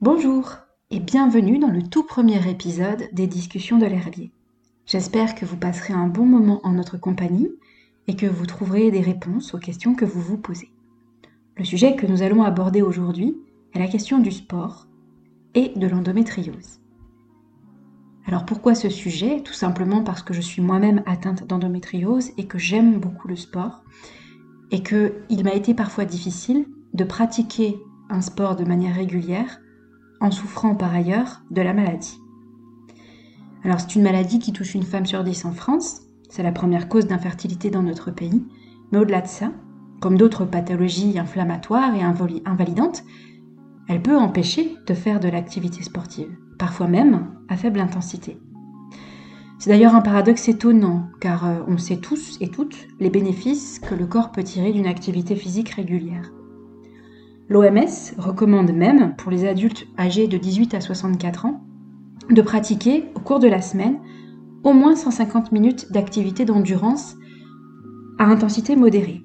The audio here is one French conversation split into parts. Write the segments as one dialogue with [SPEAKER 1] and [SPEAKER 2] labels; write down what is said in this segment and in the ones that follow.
[SPEAKER 1] Bonjour et bienvenue dans le tout premier épisode des discussions de l'herbier. J'espère que vous passerez un bon moment en notre compagnie et que vous trouverez des réponses aux questions que vous vous posez. Le sujet que nous allons aborder aujourd'hui est la question du sport et de l'endométriose. Alors pourquoi ce sujet? Tout simplement parce que je suis moi-même atteinte d'endométriose et que j'aime beaucoup le sport et qu'il m'a été parfois difficile de pratiquer un sport de manière régulière en souffrant par ailleurs de la maladie. Alors c'est une maladie qui touche une femme sur dix en France, c'est la première cause d'infertilité dans notre pays, mais au-delà de ça, comme d'autres pathologies inflammatoires et invalidantes, elle peut empêcher de faire de l'activité sportive, parfois même à faible intensité. C'est d'ailleurs un paradoxe étonnant, car euh, on sait tous et toutes les bénéfices que le corps peut tirer d'une activité physique régulière. L'OMS recommande même, pour les adultes âgés de 18 à 64 ans, de pratiquer au cours de la semaine au moins 150 minutes d'activité d'endurance à intensité modérée.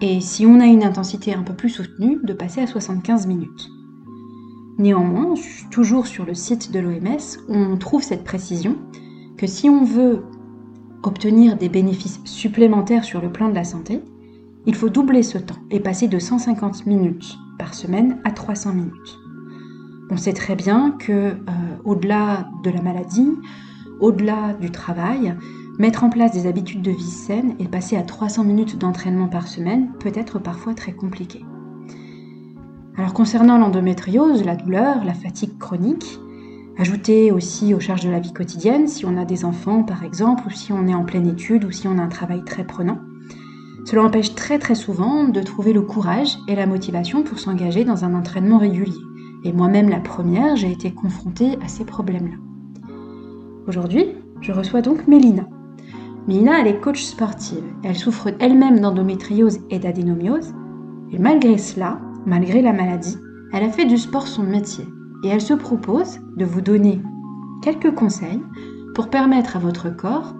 [SPEAKER 1] Et si on a une intensité un peu plus soutenue, de passer à 75 minutes. Néanmoins, toujours sur le site de l'OMS, on trouve cette précision que si on veut obtenir des bénéfices supplémentaires sur le plan de la santé, il faut doubler ce temps et passer de 150 minutes par semaine à 300 minutes. On sait très bien que euh, au-delà de la maladie, au-delà du travail, mettre en place des habitudes de vie saines et passer à 300 minutes d'entraînement par semaine peut être parfois très compliqué. Alors concernant l'endométriose, la douleur, la fatigue chronique, ajoutée aussi aux charges de la vie quotidienne, si on a des enfants par exemple, ou si on est en pleine étude, ou si on a un travail très prenant, cela empêche très très souvent de trouver le courage et la motivation pour s'engager dans un entraînement régulier. Et moi-même la première, j'ai été confrontée à ces problèmes-là. Aujourd'hui, je reçois donc Mélina. Mélina, elle est coach sportive. Elle souffre elle-même d'endométriose et d'adénomiose. Et malgré cela, malgré la maladie, elle a fait du sport son métier. Et elle se propose de vous donner quelques conseils pour permettre à votre corps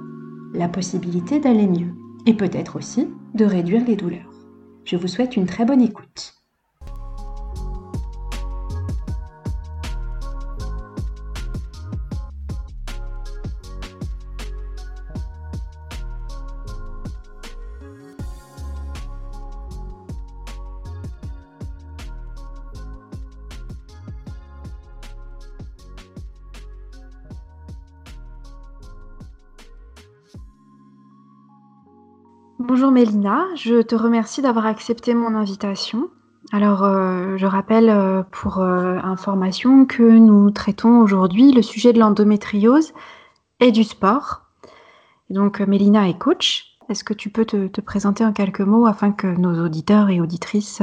[SPEAKER 1] la possibilité d'aller mieux. Et peut-être aussi de réduire les douleurs. Je vous souhaite une très bonne écoute. Bonjour Mélina, je te remercie d'avoir accepté mon invitation. Alors, euh, je rappelle euh, pour euh, information que nous traitons aujourd'hui le sujet de l'endométriose et du sport. donc, Mélina est coach. Est-ce que tu peux te, te, présenter en quelques mots afin que nos auditeurs et auditrices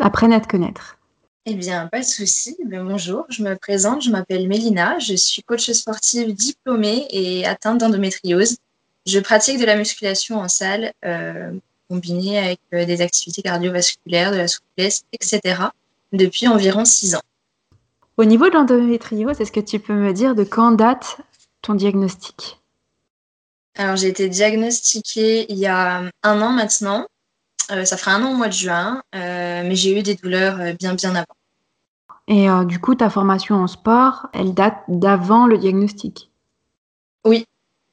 [SPEAKER 1] apprennent à te connaître?
[SPEAKER 2] Eh bien, pas de souci. Ben, bonjour, je me présente, je m'appelle Mélina, je suis coach sportive diplômée et atteinte d'endométriose. Je pratique de la musculation en salle, euh, combinée avec euh, des activités cardiovasculaires, de la souplesse, etc., depuis environ six ans.
[SPEAKER 1] Au niveau de l'endométriose, est-ce que tu peux me dire de quand date ton diagnostic?
[SPEAKER 2] Alors, j'ai été diagnostiquée il y a un an maintenant. Euh, ça fera un an au mois de juin, mais j'ai eu des douleurs bien, bien avant.
[SPEAKER 1] Et du coup, ta formation en sport, elle date d'avant le diagnostic?
[SPEAKER 2] Oui,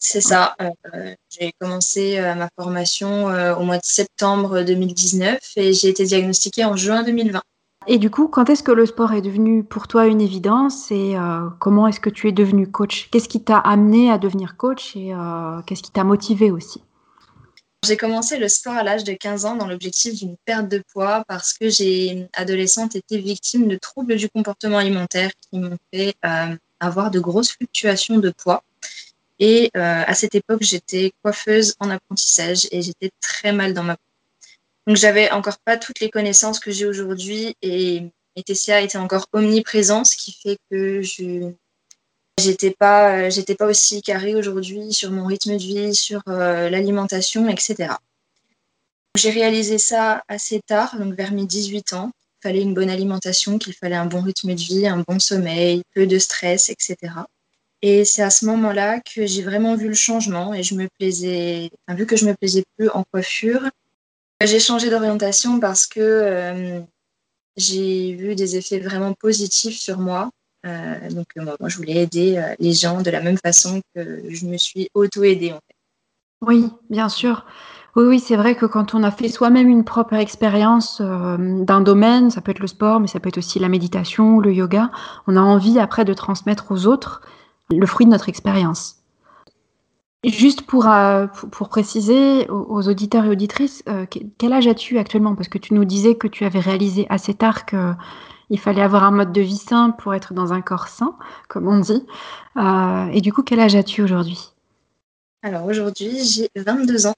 [SPEAKER 2] c'est ça. Euh, j'ai commencé euh, ma formation euh, au mois de septembre 2019 et j'ai été diagnostiquée en juin 2020.
[SPEAKER 1] Et du coup, quand est-ce que le sport est devenu pour toi une évidence et comment est-ce que tu es devenu coach? Qu'est-ce qui t'a amené à devenir coach et qu'est-ce qui t'a motivé aussi?
[SPEAKER 2] J'ai commencé le sport à l'âge de 15 ans dans l'objectif d'une perte de poids parce que j'ai, adolescente, été victime de troubles du comportement alimentaire qui m'ont fait avoir de grosses fluctuations de poids. Et euh, à cette époque, j'étais coiffeuse en apprentissage et j'étais très mal dans ma peau. Donc, j'avais encore pas toutes les connaissances que j'ai aujourd'hui et mes TCA étaient encore omniprésents, ce qui fait que je j'étais pas j'étais pas aussi carrée aujourd'hui sur mon rythme de vie, sur euh, l'alimentation, etc. J'ai réalisé ça assez tard, donc vers mes 18 ans. Il fallait une bonne alimentation, qu'il fallait un bon rythme de vie, un bon sommeil, peu de stress, etc. Et c'est à ce moment-là que j'ai vraiment vu le changement et je me plaisais, vu que je me plaisais plus en coiffure, j'ai changé d'orientation parce que euh, j'ai vu des effets vraiment positifs sur moi. donc moi, je voulais aider les gens de la même façon que je me suis auto-aidée.
[SPEAKER 1] Oui, bien sûr. Oui, oui, c'est vrai que quand on a fait soi-même une propre expérience d'un domaine, ça peut être le sport, mais ça peut être aussi la méditation, le yoga, on a envie après de transmettre aux autres le fruit de notre expérience. Juste pour, euh, pour, préciser aux, auditeurs et auditrices, euh, quel âge as-tu actuellement? Parce que tu nous disais que tu avais réalisé assez tard qu'il fallait avoir un mode de vie sain pour être dans un corps sain, comme on dit. Euh, et du coup, quel âge as-tu aujourd'hui?
[SPEAKER 2] Alors aujourd'hui, j'ai 22 ans.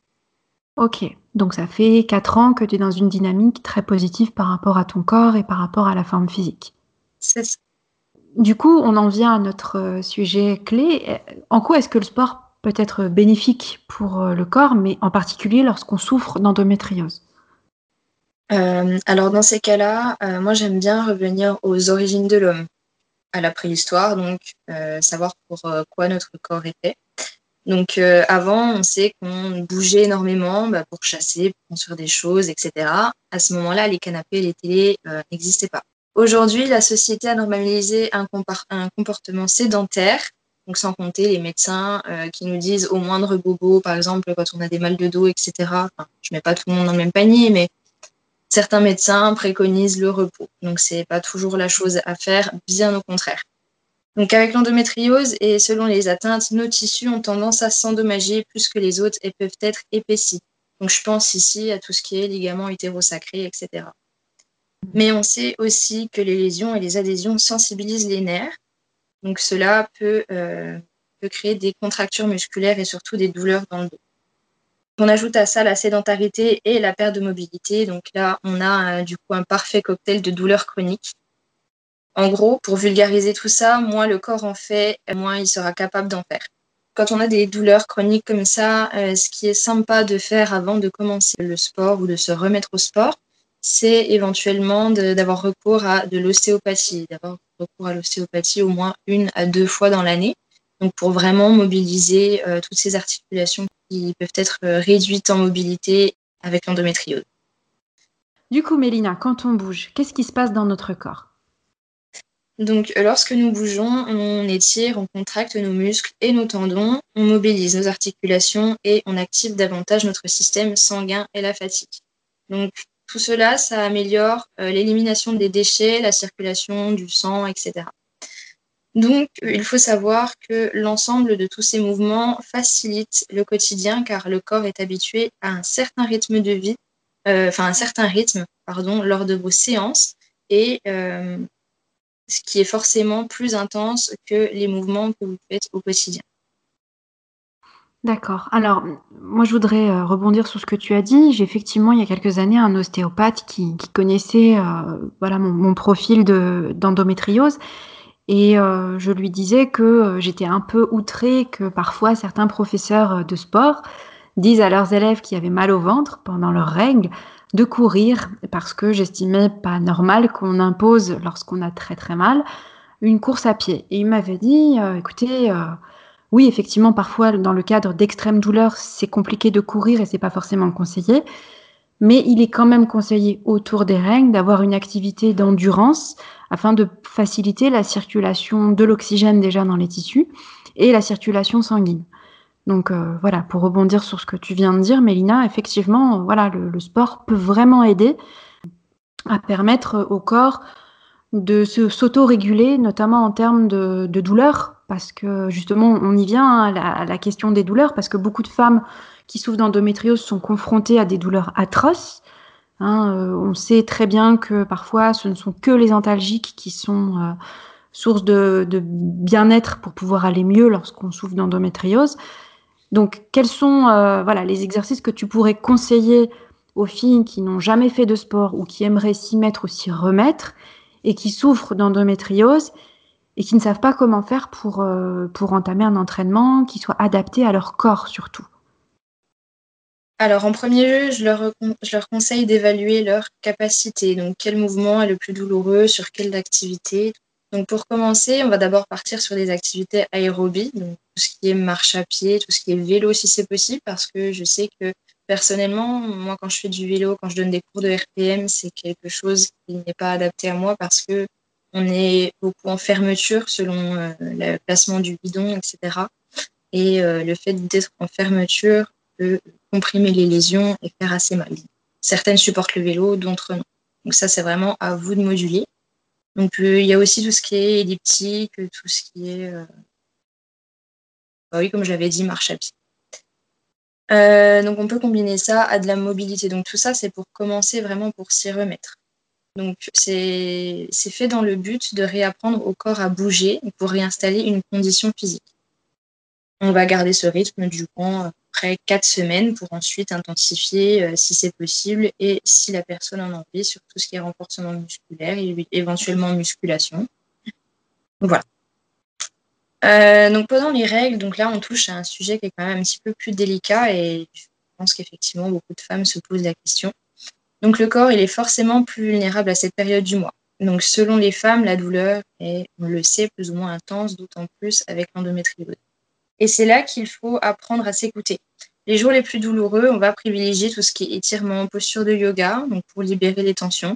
[SPEAKER 1] Ok, donc ça fait 4 ans que tu es dans une dynamique très positive par rapport à ton corps et par rapport à la forme physique.
[SPEAKER 2] C'est ça.
[SPEAKER 1] Du coup, on en vient à notre sujet clé. En quoi est-ce que le sport peut être bénéfique pour euh, le corps, mais en particulier lorsqu'on souffre d'endométriose?
[SPEAKER 2] Euh, Alors dans ces cas-là, euh, moi j'aime bien revenir aux origines de l'homme, à la préhistoire, donc savoir pour quoi notre corps était. Donc avant, on sait qu'on bougeait énormément bah, pour chasser, pour construire des choses, etc. À ce moment-là, les canapés, les télés n'existaient pas. Aujourd'hui, la société a normalisé un comportement sédentaire donc sans compter les médecins euh, qui nous disent au moindre bobo, par exemple quand on a des mal de dos, etc. Enfin, je mets pas tout le monde dans le même panier, mais certains médecins préconisent le repos. Donc c'est pas toujours la chose à faire, bien au contraire. Donc avec l'endométriose et selon les atteintes, nos tissus ont tendance à s'endommager plus que les autres et peuvent être épaissis. Donc je pense ici à tout ce qui est ligaments utérosacrés, etc. Mais on sait aussi que les lésions et les adhésions sensibilisent les nerfs donc cela euh, peut, créer des contractures musculaires et surtout des douleurs dans le dos. On ajoute à ça la sédentarité et la perte de mobilité. Donc là, on a euh, du coup un parfait cocktail de douleurs chroniques. En gros, pour vulgariser tout ça, moins le corps en fait, moins il sera capable d'en faire. Quand on a des douleurs chroniques comme ça, euh, ce qui est sympa de faire avant de commencer le sport ou de se remettre au sport, c'est éventuellement d'avoir recours à de l'ostéopathie, d'avoir recours à l'ostéopathie au moins une à deux fois dans l'année, donc pour vraiment mobiliser euh, toutes ces articulations qui peuvent être euh, réduites en mobilité avec l'endométriose.
[SPEAKER 1] Du coup, Mélina, quand on bouge, qu'est-ce qui se passe dans notre corps?
[SPEAKER 2] Donc, lorsque nous bougeons, on étire, on contracte nos muscles et nos tendons, on mobilise nos articulations et on active davantage notre système sanguin et la fatigue. Donc, tout cela, ça améliore euh, l'élimination des déchets, la circulation du sang, etc. Donc, il faut savoir que l'ensemble de tous ces mouvements facilite le quotidien car le corps est habitué à un certain rythme de vie, euh, enfin un certain rythme, pardon, lors de vos séances et euh, ce qui est forcément plus intense que les mouvements que vous faites au quotidien.
[SPEAKER 1] D'accord. Alors, moi, je voudrais euh, rebondir sur ce que tu as dit. J'ai effectivement, il y a quelques années, un ostéopathe qui, connaissait euh, voilà, mon, profil d'endométriose. et euh, je lui disais que j'étais un peu outrée que parfois certains professeurs de sport disent à leurs élèves qui avaient mal au ventre pendant leurs règles de courir parce que j'estimais pas normal qu'on impose, lorsqu'on a très très mal, une course à pied. Et il m'avait dit, écoutez, oui, effectivement, parfois, dans le cadre d'extrême douleur, c'est compliqué de courir et c'est pas forcément conseillé. Mais il est quand même conseillé autour des règles d'avoir une activité d'endurance afin de faciliter la circulation de l'oxygène déjà dans les tissus et la circulation sanguine. Donc euh, voilà, pour rebondir sur ce que tu viens de dire, Mélina, effectivement, voilà, le, sport peut vraiment aider à permettre au corps de s'auto-réguler, notamment en termes de, de douleur, parce que justement, on y vient hein, à la, question des douleurs, parce que beaucoup de femmes qui souffrent d'endométriose sont confrontées à des douleurs atroces. Hein, euh, on sait très bien que parfois, ce ne sont que les antalgiques qui sont euh, source de, bien-être pour pouvoir aller mieux lorsqu'on souffre d'endométriose. Donc, quels sont euh, voilà, les exercices que tu pourrais conseiller aux filles qui n'ont jamais fait de sport ou qui aimeraient s'y mettre ou s'y remettre et qui souffrent d'endométriose et qui ne savent pas comment faire pour, euh, pour entamer un entraînement qui soit adapté à leur corps surtout
[SPEAKER 2] alors, en premier lieu, je leur, je leur conseille d'évaluer leur capacité. Donc, quel mouvement est le plus douloureux, sur quelle activité? Donc, pour commencer, on va d'abord partir sur des activités aérobies, donc tout ce qui est marche à pied, tout ce qui est vélo si c'est possible, parce que je sais que personnellement, moi, quand je fais du vélo, quand je donne des cours de RPM, c'est quelque chose qui n'est pas adapté à moi parce que on est beaucoup en fermeture selon euh, le placement du bidon, etc. Et euh, le fait d'être en fermeture peut comprimer les lésions et faire assez mal. Certaines supportent le vélo, d'autres non. Donc ça, c'est vraiment à vous de moduler. Donc il y a aussi tout ce qui est elliptique, tout ce qui est, bah oui, comme j'avais dit, marche à pied. Euh, donc on peut combiner ça à de la mobilité. Donc tout ça, c'est pour commencer vraiment pour s'y remettre. Donc c'est fait dans le but de réapprendre au corps à bouger pour réinstaller une condition physique. On va garder ce rythme du coup après quatre semaines pour ensuite intensifier euh, si c'est possible et si la personne en a envie sur tout ce qui est renforcement musculaire et éventuellement musculation. Voilà. Euh, donc pendant les règles, donc là on touche à un sujet qui est quand même un petit peu plus délicat et je pense qu'effectivement beaucoup de femmes se posent la question. Donc le corps il est forcément plus vulnérable à cette période du mois. Donc selon les femmes, la douleur est, on le sait, plus ou moins intense, d'autant plus avec l'endométriose. Et c'est là qu'il faut apprendre à s'écouter. Les jours les plus douloureux, on va privilégier tout ce qui est étirement, posture de yoga, donc pour libérer les tensions.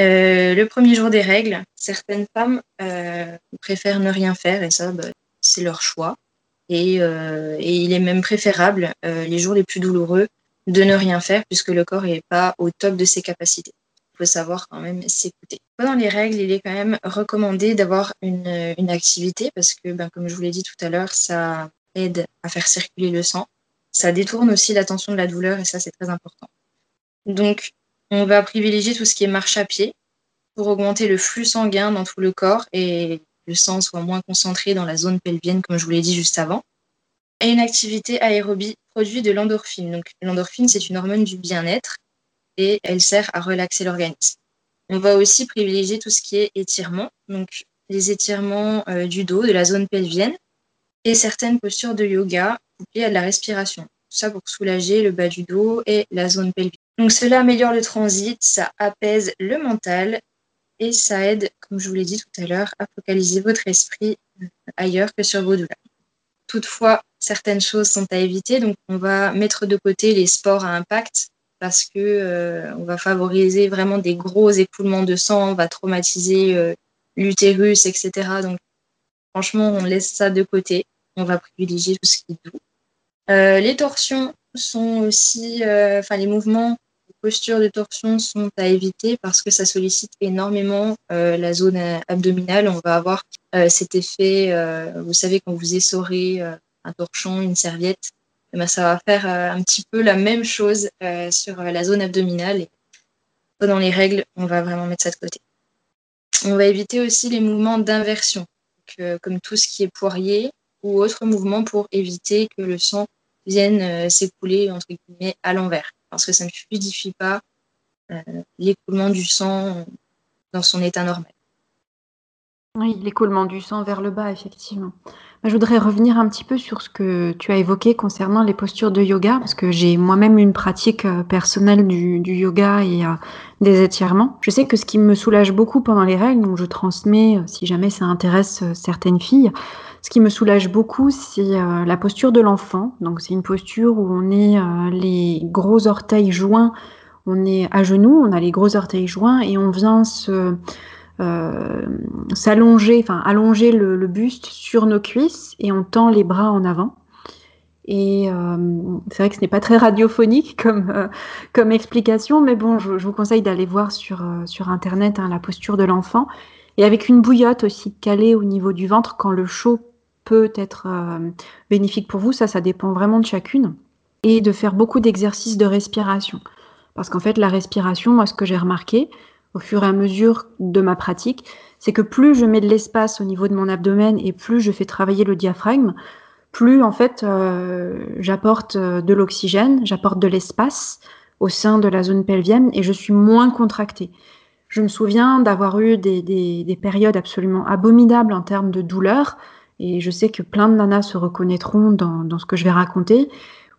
[SPEAKER 2] Euh, le premier jour des règles, certaines femmes euh, préfèrent ne rien faire et ça, bah, c'est leur choix. Euh, et, il est même préférable, les jours les plus douloureux, de ne rien faire puisque le corps n'est pas au top de ses capacités. Il faut savoir quand même s'écouter. Pendant les règles, il est quand même recommandé d'avoir une, une, activité parce que, ben, comme je vous l'ai dit tout à l'heure, ça aide à faire circuler le sang. Ça détourne aussi l'attention de la douleur et ça, c'est très important. Donc, on va privilégier tout ce qui est marche à pied pour augmenter le flux sanguin dans tout le corps et le sang soit moins concentré dans la zone pelvienne, comme je vous l'ai dit juste avant. Et une activité aérobie produit de l'endorphine. Donc, l'endorphine, c'est une hormone du bien-être et elle sert à relaxer l'organisme. On va aussi privilégier tout ce qui est étirement, donc les étirements euh, du dos, de la zone pelvienne et certaines postures de yoga couplées à de la respiration. Tout ça pour soulager le bas du dos et la zone pelvienne. Donc cela améliore le transit, ça apaise le mental et ça aide, comme je vous l'ai dit tout à l'heure, à focaliser votre esprit ailleurs que sur vos douleurs. Toutefois, certaines choses sont à éviter, donc on va mettre de côté les sports à impact parce que euh, on va favoriser vraiment des gros écoulements de sang, on va traumatiser euh, l'utérus, etc. Donc franchement, on laisse ça de côté. On va privilégier tout ce qui est doux. les torsions sont aussi, enfin les mouvements postures de torsion sont à éviter parce que ça sollicite énormément euh, la zone euh, abdominale. On va avoir euh, cet effet, vous savez, quand vous essorez un torchon, une serviette, eh ben, ça va faire un petit peu la même chose sur la zone abdominale. Et pendant les règles, on va vraiment mettre ça de côté. On va éviter aussi les mouvements d'inversion, comme tout ce qui est poirier ou autres mouvements pour éviter que le sang vienne s'écouler entre guillemets à l'envers parce que ça ne fluidifie pas euh, l'écoulement du sang dans son état normal.
[SPEAKER 1] Oui, l'écoulement du sang vers le bas, effectivement. Je voudrais revenir un petit peu sur ce que tu as évoqué concernant les postures de yoga, parce que j'ai moi-même une pratique euh, personnelle du, yoga et euh, des étirements. Je sais que ce qui me soulage beaucoup pendant les règles, donc je transmets si jamais ça intéresse certaines filles, ce qui me soulage beaucoup, c'est euh, la posture de l'enfant. Donc c'est une posture où on est euh, les gros orteils joints, on est à genoux, on a les gros orteils joints et on vient se euh, s'allonger, enfin allonger le, buste sur nos cuisses et on tend les bras en avant. Et c'est vrai que ce n'est pas très radiophonique comme, comme explication, mais bon, je, vous conseille d'aller voir sur, sur Internet hein, la posture de l'enfant. Et avec une bouillotte aussi calée au niveau du ventre quand le chaud peut être euh, bénéfique pour vous, ça, ça dépend vraiment de chacune. Et de faire beaucoup d'exercices de respiration. Parce qu'en fait, la respiration, moi, ce que j'ai remarqué au fur et à mesure de ma pratique, c'est que plus je mets de l'espace au niveau de mon abdomen et plus je fais travailler le diaphragme, plus en fait euh, j'apporte euh, de l'oxygène, j'apporte de l'espace au sein de la zone pelvienne et je suis moins contractée. Je me souviens d'avoir eu des, des, périodes absolument abominables en termes de douleur, et je sais que plein de nanas se reconnaîtront dans, dans ce que je vais raconter,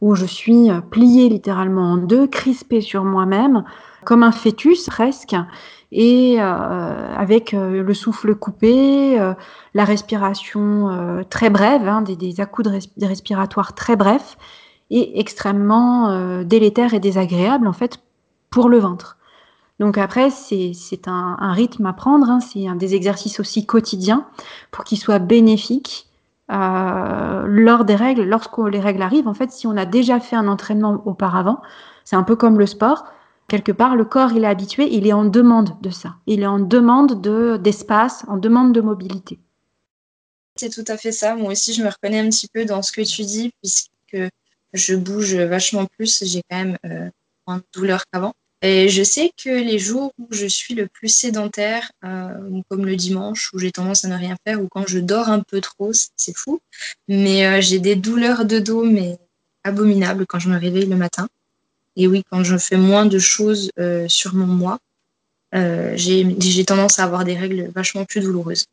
[SPEAKER 1] où je suis pliée littéralement en deux, crispée sur moi-même, comme un fœtus presque, et euh, avec euh, le souffle coupé, euh, la respiration très brève, hein, des, des respiratoires très brefs. est extrêmement délétère et désagréable en fait pour le ventre. Donc après, c'est un, un, rythme à prendre, hein, c'est des exercices aussi quotidiens pour qu'ils soient bénéfiques euh, lors des règles, lorsque les règles arrivent. En fait, si on a déjà fait un entraînement auparavant, c'est un peu comme le sport. Quelque part, le corps, il est habitué, il est en demande de ça. Il est en demande d'espace, en demande de mobilité.
[SPEAKER 2] C'est tout à fait ça. Moi aussi, je me reconnais un petit peu dans ce que tu dis, puisque je bouge vachement plus. J'ai quand même euh, moins de douleur qu'avant. Et je sais que les jours où je suis le plus sédentaire, euh, comme le dimanche, où j'ai tendance à ne rien faire, ou quand je dors un peu trop, c'est fou, mais euh, j'ai des douleurs de dos, mais abominables quand je me réveille le matin. Et oui, quand je fais moins de choses euh, sur mon mois, j'ai tendance à avoir des règles vachement plus douloureuses.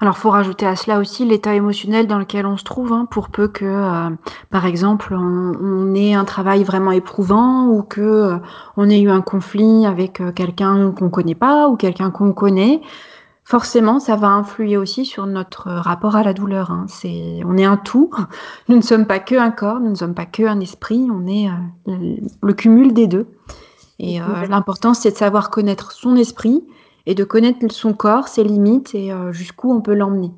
[SPEAKER 1] Alors, faut rajouter à cela aussi l'état émotionnel dans lequel on se trouve, hein, pour peu que, euh, par exemple, on, ait un travail vraiment éprouvant ou que euh, on ait eu un conflit avec euh, quelqu'un qu'on connaît pas ou quelqu'un qu'on connaît. Forcément, ça va influer aussi sur notre rapport à la douleur. Hein. C'est, on est un tout. Nous ne sommes pas que un corps, nous ne sommes pas que un esprit. On est le cumul des deux. Et l'important, c'est de savoir connaître son esprit et de connaître son corps, ses limites et euh, jusqu'où on peut l'emmener.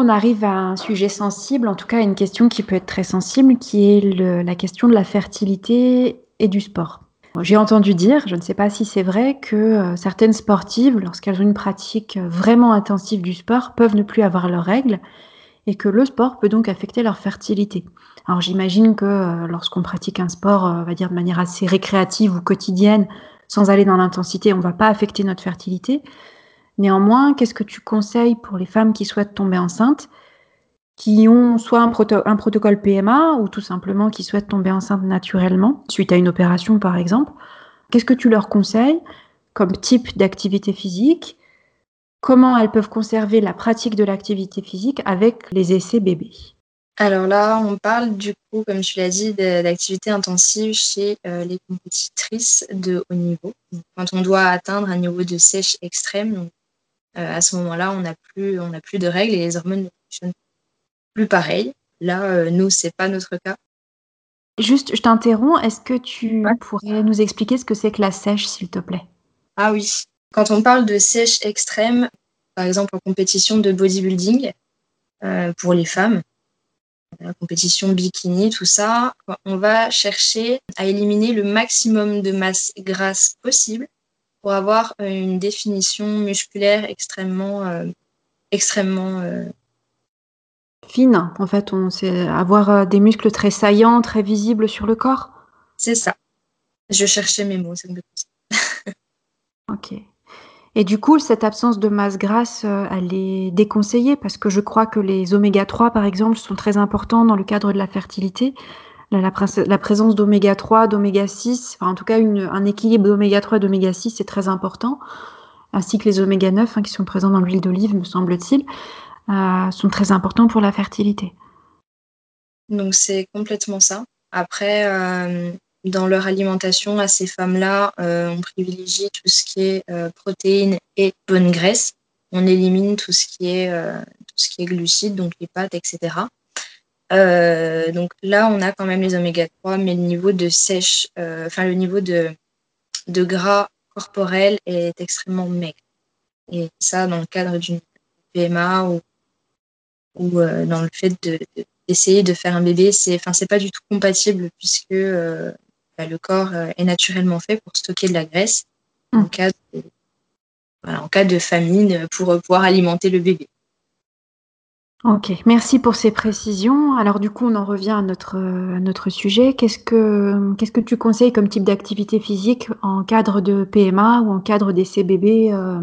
[SPEAKER 1] On arrive à un sujet sensible, en tout cas à une question qui peut être très sensible, qui est la question de la fertilité et du sport. J'ai entendu dire, je ne sais pas si c'est vrai, que euh, certaines sportives, lorsqu'elles ont une pratique vraiment intensive du sport, peuvent ne plus avoir leurs règles et que le sport peut donc affecter leur fertilité. Alors j'imagine que euh, lorsqu'on pratique un sport, euh, on va dire de manière assez récréative ou quotidienne, sans aller dans l'intensité, on ne va pas affecter notre fertilité. Néanmoins, qu'est-ce que tu conseilles pour les femmes qui souhaitent tomber enceintes, qui ont soit un, protocole PMA ou tout simplement qui souhaitent tomber enceinte naturellement, suite à une opération par exemple. Qu'est-ce que tu leur conseilles comme type d'activité physique? Comment elles peuvent conserver la pratique de l'activité physique avec les essais bébés?
[SPEAKER 2] Alors là, on parle du coup, comme tu l'as dit, d'activité intensive chez euh, les compétitrices de haut niveau. quand on doit atteindre un niveau de sèche extrême, euh, à ce moment-là, on n'a plus, plus de règles et les hormones ne fonctionnent plus pareil. Là, euh, nous, c'est pas notre cas.
[SPEAKER 1] Juste, je t'interromps. Est-ce que tu pourrais nous expliquer ce que c'est que la sèche, s'il te plaît?
[SPEAKER 2] Ah oui. Quand on parle de sèche extrême, par exemple en compétition de bodybuilding pour les femmes, la compétition bikini, tout ça, on va chercher à éliminer le maximum de masse grasse possible pour avoir une définition musculaire extrêmement, euh, extrêmement euh,
[SPEAKER 1] fine. En fait, on sait avoir euh, des muscles très saillants, très visibles sur le corps.
[SPEAKER 2] C'est ça. Je cherchais mes mots,
[SPEAKER 1] Ok. Et du coup, cette absence de masse grasse, euh, elle est déconseillée parce que je crois que les oméga 3, par exemple, sont très importants dans le cadre de la fertilité. La, présence d'oméga 3, d'oméga 6, enfin, en tout cas un équilibre d'oméga 3 et d'oméga 6 est très important, ainsi que les oméga 9 hein, qui sont présents dans l'huile d'olive, me semble-t-il, euh, sont très importants pour la fertilité.
[SPEAKER 2] Donc c'est complètement ça. Après, euh, dans leur alimentation à ces femmes-là, euh, on privilégie tout ce qui est protéines et bonne graisse. On élimine tout ce qui est, tout ce qui est glucides, donc les pâtes, etc. donc là, on a quand même les oméga 3, mais le niveau de sèche, enfin le niveau de, de gras corporel est extrêmement maigre. Et ça, dans le cadre d'une PMA ou, ou dans le fait d'essayer de, faire un bébé, c'est enfin c'est pas du tout compatible puisque bah, le corps euh, est naturellement fait pour stocker de la graisse en, mm. cas de, en cas de famine pour pouvoir alimenter le bébé.
[SPEAKER 1] Ok, merci pour ces précisions. Alors du coup, on en revient à notre, à notre sujet. Qu'est-ce que, qu'est-ce que tu conseilles comme type d'activité physique en cadre de PMA ou en cadre bébé, euh,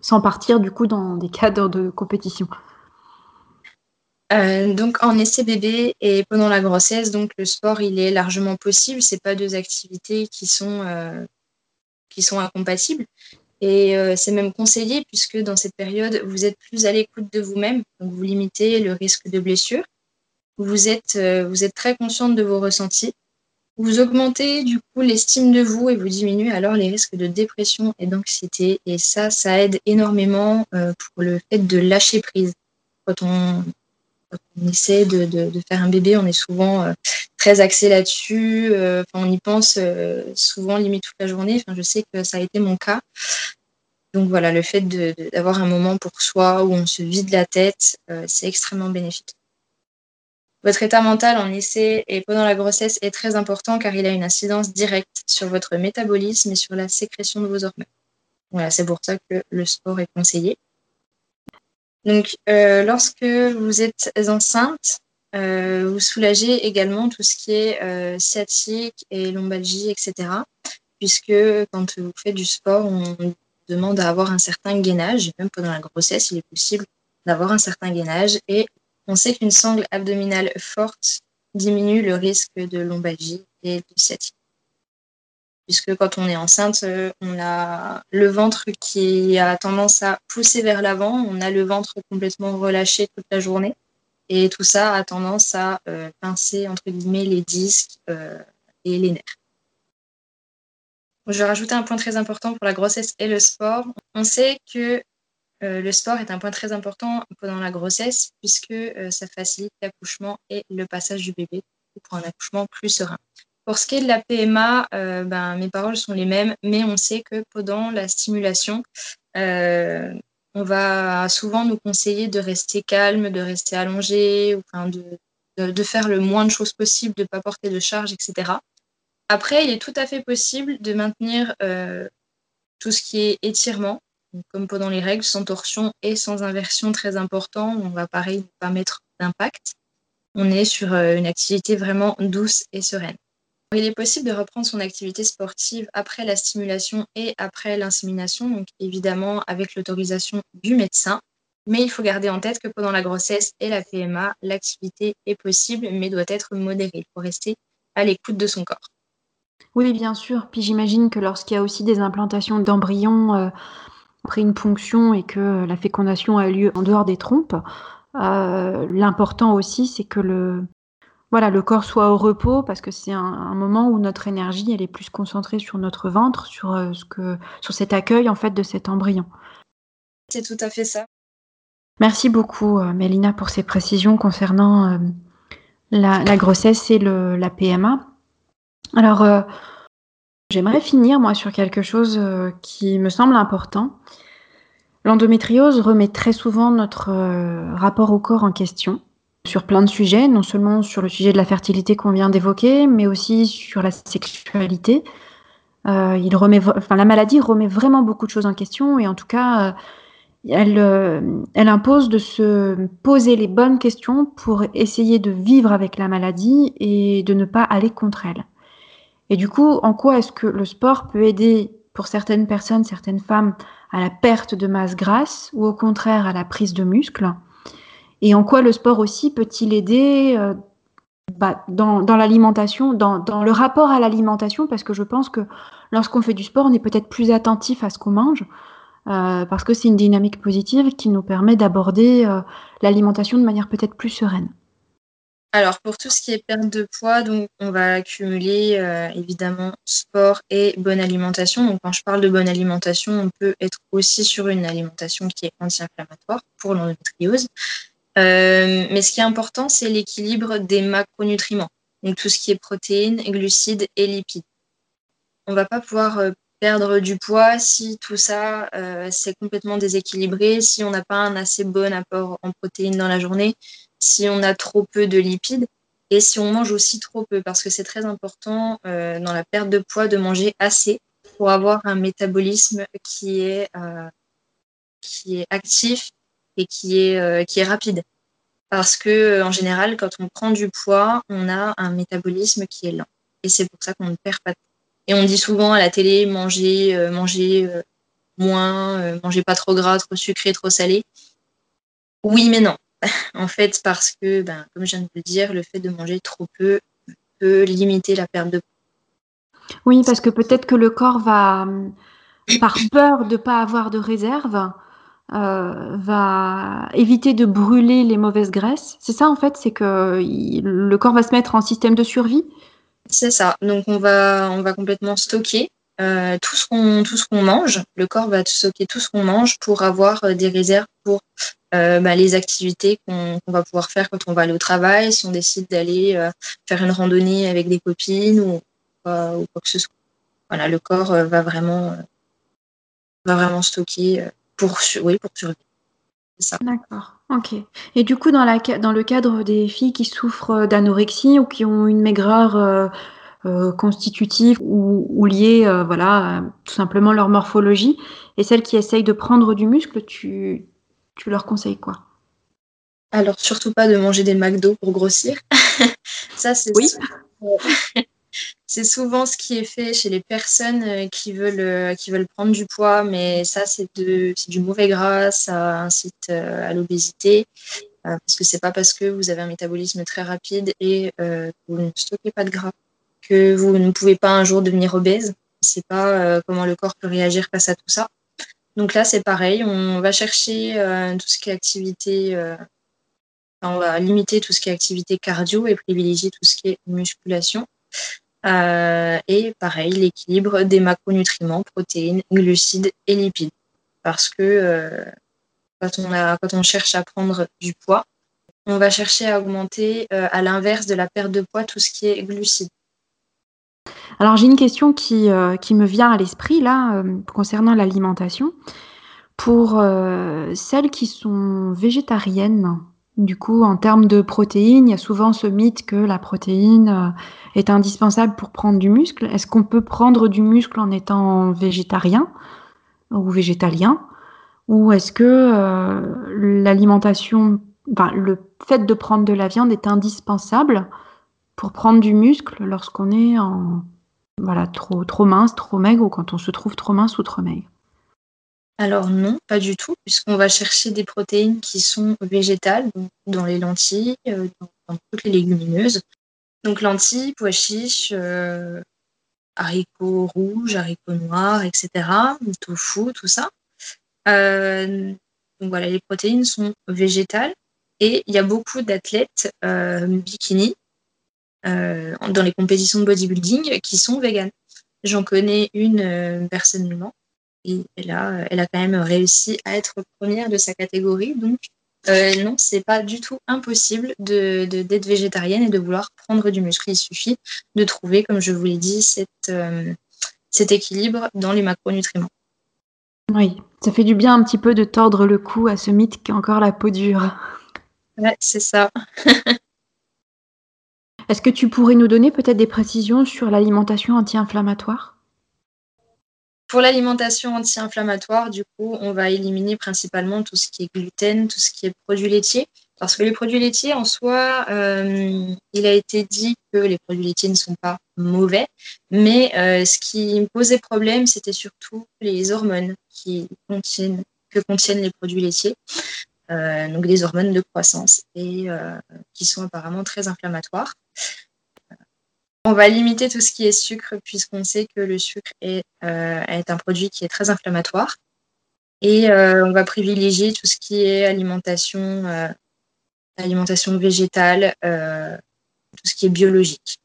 [SPEAKER 1] sans partir du coup dans des cadres de compétition?
[SPEAKER 2] Euh, donc en essai bébé et pendant la grossesse, donc le sport il est largement possible. C'est pas deux activités qui sont euh, qui sont incompatibles et euh, c'est même conseillé puisque dans cette période vous êtes plus à l'écoute de vous-même, donc vous limitez le risque de blessure. Vous êtes vous êtes très consciente de vos ressentis. Vous augmentez du coup l'estime de vous et vous diminuez alors les risques de dépression et d'anxiété. Et ça, ça aide énormément pour le fait de lâcher prise. Quand on, quand on essaie de, faire un bébé, on est souvent très axé là-dessus. on y pense souvent limite toute la journée. Enfin, je sais que ça a été mon cas. Donc voilà, le fait d'avoir un moment pour soi où on se vide la tête, c'est extrêmement bénéfique. Votre état mental en essai et pendant la grossesse est très important car il a une incidence directe sur votre métabolisme et sur la sécrétion de vos hormones. Voilà, c'est pour ça que le sport est conseillé. Donc, euh, lorsque vous êtes enceinte, euh, vous soulagez également tout ce qui est euh, sciatique et lombalgie, etc. Puisque quand vous faites du sport, on demande à avoir un certain gainage. Même pendant la grossesse, il est possible d'avoir un certain gainage. Et on sait qu'une sangle abdominale forte diminue le risque de lombalgie et de sciatique. Puisque quand on est enceinte, euh, on a le ventre qui a tendance à pousser vers l'avant, on a le ventre complètement relâché toute la journée. Et tout ça a tendance à euh, pincer, entre guillemets, les disques euh, et les nerfs. Je vais rajouter un point très important pour la grossesse et le sport. On sait que le sport est un point très important pendant la grossesse puisque ça facilite l'accouchement et le passage du bébé pour un accouchement plus serein. Pour ce qui est de la PMA, euh, ben, mes paroles sont les mêmes, mais on sait que pendant la stimulation, on va souvent nous conseiller de rester calme, de rester allongé, enfin de, de, faire le moins de choses possible, de ne pas porter de charge, etc. Après, il est tout à fait possible de maintenir tout ce qui est étirement, comme pendant les règles, sans torsion et sans inversion très important. On va pareil ne pas mettre d'impact. On est sur euh, une activité vraiment douce et sereine. Il est possible de reprendre son activité sportive après la stimulation et après l'insémination, donc évidemment avec l'autorisation du médecin. Mais il faut garder en tête que pendant la grossesse et la PMA, l'activité est possible mais doit être modérée. Il faut rester à l'écoute de son corps.
[SPEAKER 1] Oui, bien sûr. Puis j'imagine que lorsqu'il y a aussi des implantations d'embryons euh, après une ponction et que la fécondation a lieu en dehors des trompes, euh, l'important aussi, c'est que le, voilà, le corps soit au repos parce que c'est un, moment où notre énergie elle est plus concentrée sur notre ventre, sur euh, ce que, sur cet accueil en fait de cet embryon.
[SPEAKER 2] C'est tout à fait ça.
[SPEAKER 1] Merci beaucoup, euh, Mélina, pour ces précisions concernant la, grossesse et le, la PMA. Alors, J'aimerais finir, moi, sur quelque chose euh, qui me semble important. L'endométriose remet très souvent notre euh, rapport au corps en question sur plein de sujets, non seulement sur le sujet de la fertilité qu'on vient d'évoquer, mais aussi sur la sexualité. Euh, il remet, la maladie remet vraiment beaucoup de choses en question et en tout cas, elle, elle impose de se poser les bonnes questions pour essayer de vivre avec la maladie et de ne pas aller contre elle. Et du coup, en quoi est-ce que le sport peut aider pour certaines personnes, certaines femmes, à la perte de masse grasse ou au contraire à la prise de muscle Et en quoi le sport aussi peut-il aider euh, bah, dans, l'alimentation, dans, le rapport à l'alimentation? Parce que je pense que lorsqu'on fait du sport, on est peut-être plus attentif à ce qu'on mange. Euh, parce que c'est une dynamique positive qui nous permet d'aborder euh, l'alimentation de manière peut-être plus sereine.
[SPEAKER 2] Alors, pour tout ce qui est perte de poids, donc on va accumuler euh, évidemment sport et bonne alimentation. Donc, quand je parle de bonne alimentation, on peut être aussi sur une alimentation qui est anti-inflammatoire pour l'endométriose. Euh, mais ce qui est important, c'est l'équilibre des macronutriments. Donc, tout ce qui est protéines, glucides et lipides. On ne va pas pouvoir euh, perdre du poids si tout ça c'est complètement déséquilibré, si on n'a pas un assez bon apport en protéines dans la journée, si on a trop peu de lipides et si on mange aussi trop peu, parce que c'est très important euh, dans la perte de poids de manger assez pour avoir un métabolisme qui est, euh, qui est actif et qui est, euh, qui est rapide. Parce que en général, quand on prend du poids, on a un métabolisme qui est lent. Et c'est pour ça qu'on ne perd pas de poids. Et on dit souvent à la télé, manger, manger moins, manger pas trop gras, trop sucré, trop salé. Oui, mais non en fait, parce que, ben, comme je viens de le dire, le fait de manger trop peu peut limiter la perte de poids.
[SPEAKER 1] Oui, parce que peut-être que le corps va, par peur de ne pas avoir de réserve, euh, va éviter de brûler les mauvaises graisses. C'est ça, en fait, c'est que le corps va se mettre en système de survie.
[SPEAKER 2] C'est ça. Donc, on va, on va complètement stocker euh, tout ce qu'on tout ce qu'on mange. Le corps va stocker tout ce qu'on mange pour avoir des réserves pour bah, les activités qu'on va pouvoir faire quand on va aller au travail, si on décide d'aller faire une randonnée avec des copines ou, ou, quoi que ce soit. Voilà, le corps va vraiment va vraiment stocker pour oui pour survivre.
[SPEAKER 1] D'accord, ok. Et du coup, dans, la, dans le cadre des filles qui souffrent d'anorexie ou qui ont une maigreur euh, euh, constitutive ou, liée, euh, voilà, tout simplement leur morphologie, et celles qui essayent de prendre du muscle, tu, tu leur conseilles quoi?
[SPEAKER 2] Alors, surtout pas de manger des McDo pour grossir. Ça, c'est
[SPEAKER 1] oui.
[SPEAKER 2] c'est souvent ce qui est fait chez les personnes euh, qui veulent, euh, qui veulent prendre du poids, mais ça, c'est du mauvais gras, ça incite euh, à l'obésité, parce que c'est pas parce que vous avez un métabolisme très rapide et que vous ne stockez pas de gras que vous ne pouvez pas un jour devenir obèse. C'est pas comment le corps peut réagir face à tout ça. Donc là, c'est pareil, on va chercher tout ce qui est activité, on va limiter tout ce qui est activité cardio et privilégier tout ce qui est musculation. Euh, et pareil, l'équilibre des macronutriments, protéines, glucides et lipides. Parce que euh, quand, on cherche à prendre du poids, on va chercher à augmenter euh, à l'inverse de la perte de poids tout ce qui est glucides.
[SPEAKER 1] Alors j'ai une question qui, qui, me vient à l'esprit là concernant l'alimentation. Pour celles qui sont végétariennes, du coup, en termes de protéines, il y a souvent ce mythe que la protéine euh, est indispensable pour prendre du muscle. Est-ce qu'on peut prendre du muscle en étant végétarien ou végétalien? Ou est-ce que euh, l'alimentation, le fait de prendre de la viande est indispensable pour prendre du muscle lorsqu'on est voilà, trop, trop mince, trop maigre ou quand on se trouve trop mince ou trop maigre?
[SPEAKER 2] Alors non, pas du tout, puisqu'on va chercher des protéines qui sont végétales, dans les lentilles, euh, dans, toutes les légumineuses. Donc lentilles, pois chiches, euh, haricots rouges, haricots noirs, etc. Tofu, tout ça. Euh, donc voilà, les protéines sont végétales et il y a beaucoup d'athlètes bikini dans les compétitions de bodybuilding qui sont véganes. J'en connais une personnellement et elle a, elle a quand même réussi à être première de sa catégorie. Donc, euh, non, c'est pas du tout impossible de, d'être végétarienne et de vouloir prendre du muscle. Il suffit de trouver, comme je vous l'ai dit, cette, euh, cet équilibre dans les macronutriments.
[SPEAKER 1] Oui, ça fait du bien un petit peu de tordre le cou à ce mythe qui est encore la peau dure.
[SPEAKER 2] Ouais, c'est ça.
[SPEAKER 1] Est-ce que tu pourrais nous donner peut-être des précisions sur l'alimentation anti-inflammatoire?
[SPEAKER 2] Pour l'alimentation anti-inflammatoire, du coup, on va éliminer principalement tout ce qui est gluten, tout ce qui est produits laitiers. Parce que les produits laitiers, en soi, euh, il a été dit que les produits laitiers ne sont pas mauvais, mais euh, ce qui posait problème, c'était surtout les hormones que contiennent les produits laitiers, euh, donc des hormones de croissance, et qui sont apparemment très inflammatoires. On va limiter tout ce qui est sucre puisqu'on sait que le sucre est, euh, un produit qui est très inflammatoire. Et euh, on va privilégier tout ce qui est alimentation, euh, alimentation végétale, tout ce qui est biologique,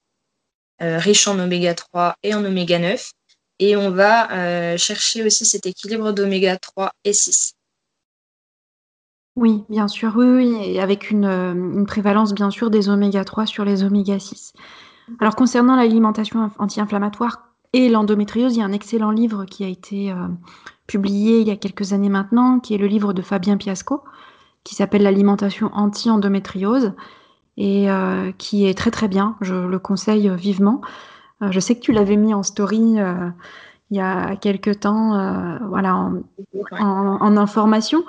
[SPEAKER 2] riche en oméga 3 et en oméga 9. Et on va chercher aussi cet équilibre d'oméga 3 et 6.
[SPEAKER 1] Oui, bien sûr, oui, et avec une, une prévalence bien sûr des oméga 3 sur les oméga 6. Alors concernant l'alimentation anti-inflammatoire et l'endométriose, il y a un excellent livre qui a été euh, publié il y a quelques années maintenant, qui est le livre de Fabien Piasco, qui s'appelle L'alimentation anti-endométriose et euh, qui est très très bien. Je le conseille vivement. Euh, je sais que tu l'avais mis en story il y a quelques temps, voilà, en, en, information.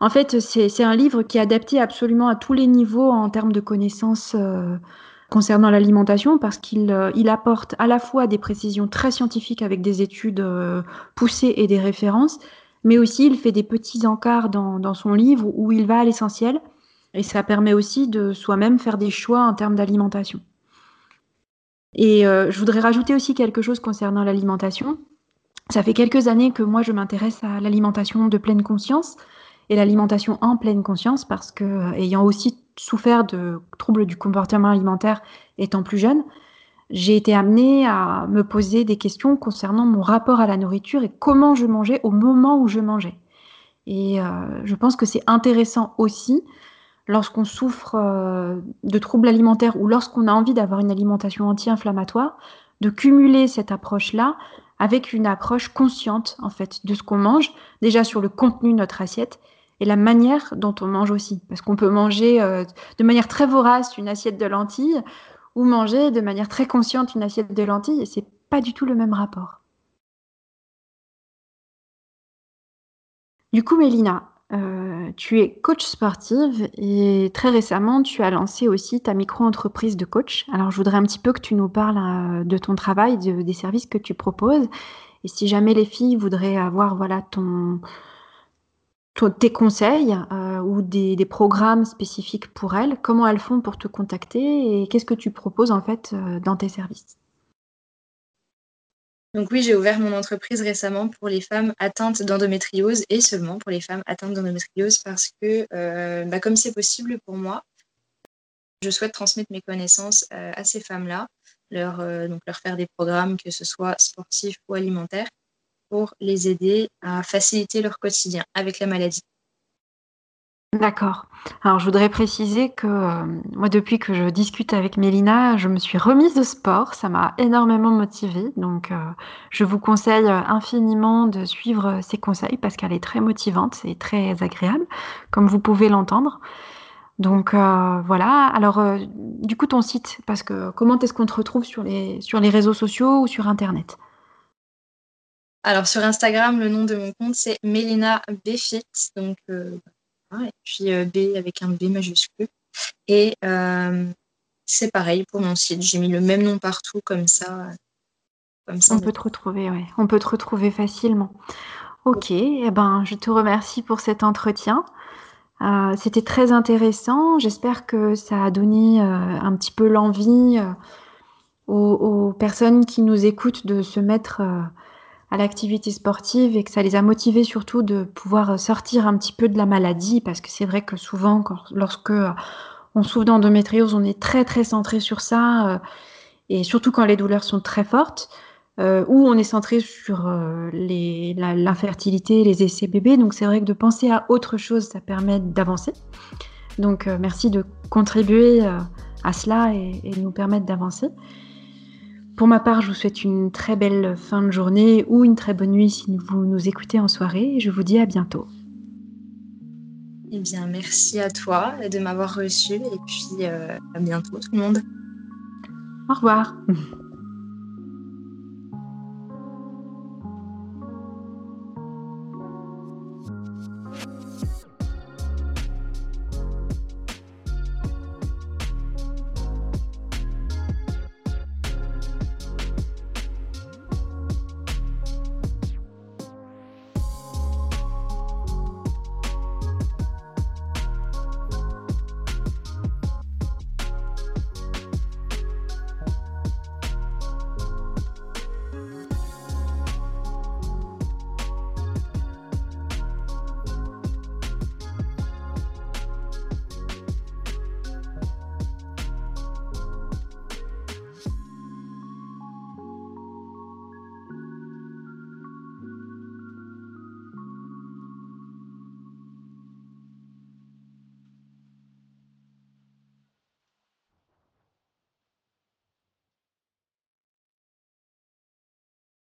[SPEAKER 1] En fait, c'est un livre qui est adapté absolument à tous les niveaux en termes de connaissances concernant l'alimentation parce qu'il euh, il apporte à la fois des précisions très scientifiques avec des études euh, poussées et des références, mais aussi il fait des petits encarts dans, dans son livre où il va à l'essentiel et ça permet aussi de soi-même faire des choix en termes d'alimentation. Et euh, je voudrais rajouter aussi quelque chose concernant l'alimentation. Ça fait quelques années que moi je m'intéresse à l'alimentation de pleine conscience et l'alimentation en pleine conscience parce que ayant aussi souffert de troubles du comportement alimentaire étant plus jeune, j'ai été amenée à me poser des questions concernant mon rapport à la nourriture et comment je mangeais au moment où je mangeais. Et euh, je pense que c'est intéressant aussi lorsqu'on souffre euh, de troubles alimentaires ou lorsqu'on a envie d'avoir une alimentation anti-inflammatoire, de cumuler cette approche-là avec une approche consciente en fait de ce qu'on mange, déjà sur le contenu de notre assiette et la manière dont on mange aussi. Parce qu'on peut manger euh, de manière très vorace une assiette de lentilles ou manger de manière très consciente une assiette de lentilles et c'est pas du tout le même rapport. Du coup, Mélina, euh, tu es coach sportive et très récemment, tu as lancé aussi ta micro-entreprise de coach. Alors, je voudrais un petit peu que tu nous parles euh, de ton travail, des services que tu proposes. Et si jamais les filles voudraient avoir voilà, ton, tes conseils euh, ou des, programmes spécifiques pour elles, comment elles font pour te contacter et qu'est-ce que tu proposes en fait euh, dans tes services?
[SPEAKER 2] Donc oui, j'ai ouvert mon entreprise récemment pour les femmes atteintes d'endométriose et seulement pour les femmes atteintes d'endométriose parce que euh, bah, comme c'est possible pour moi, je souhaite transmettre mes connaissances à ces femmes-là, leur, leur faire des programmes, que ce soit sportifs ou alimentaires, pour les aider à faciliter leur quotidien avec la maladie.
[SPEAKER 1] D'accord. Alors je voudrais préciser que euh, moi depuis que je discute avec Mélina, je me suis remise de sport, ça m'a énormément motivée. Donc euh, je vous conseille infiniment de suivre ses conseils parce qu'elle est très motivante et très agréable, comme vous pouvez l'entendre. Donc euh, voilà. Alors du coup ton site, parce que comment est-ce qu'on te retrouve sur les, sur les réseaux sociaux ou sur Internet?
[SPEAKER 2] Alors sur Instagram, le nom de mon compte c'est Melina Bfit, donc euh, et puis euh, B avec un B majuscule. Et euh, c'est pareil pour mon site, j'ai mis le même nom partout comme ça.
[SPEAKER 1] Comme ça on peut te retrouver, oui. On peut te retrouver facilement. Ok, eh ben, je te remercie pour cet entretien. C'était très intéressant. J'espère que ça a donné un petit peu l'envie aux, aux, personnes qui nous écoutent de se mettre à l'activité sportive et que ça les a motivés surtout de pouvoir sortir un petit peu de la maladie parce que c'est vrai que souvent lorsque euh, on souffre d'endométriose, on est très très centré sur ça euh, et surtout quand les douleurs sont très fortes euh, ou on est centré sur l'infertilité, les essais bébés. Donc c'est vrai que de penser à autre chose, ça permet d'avancer. Donc merci de contribuer à cela et nous permettre d'avancer. Pour ma part, je vous souhaite une très belle fin de journée ou une très bonne nuit si vous nous écoutez en soirée et je vous dis à bientôt.
[SPEAKER 2] Eh bien, merci à toi de m'avoir reçu et puis euh, à bientôt tout le monde.
[SPEAKER 1] Au revoir.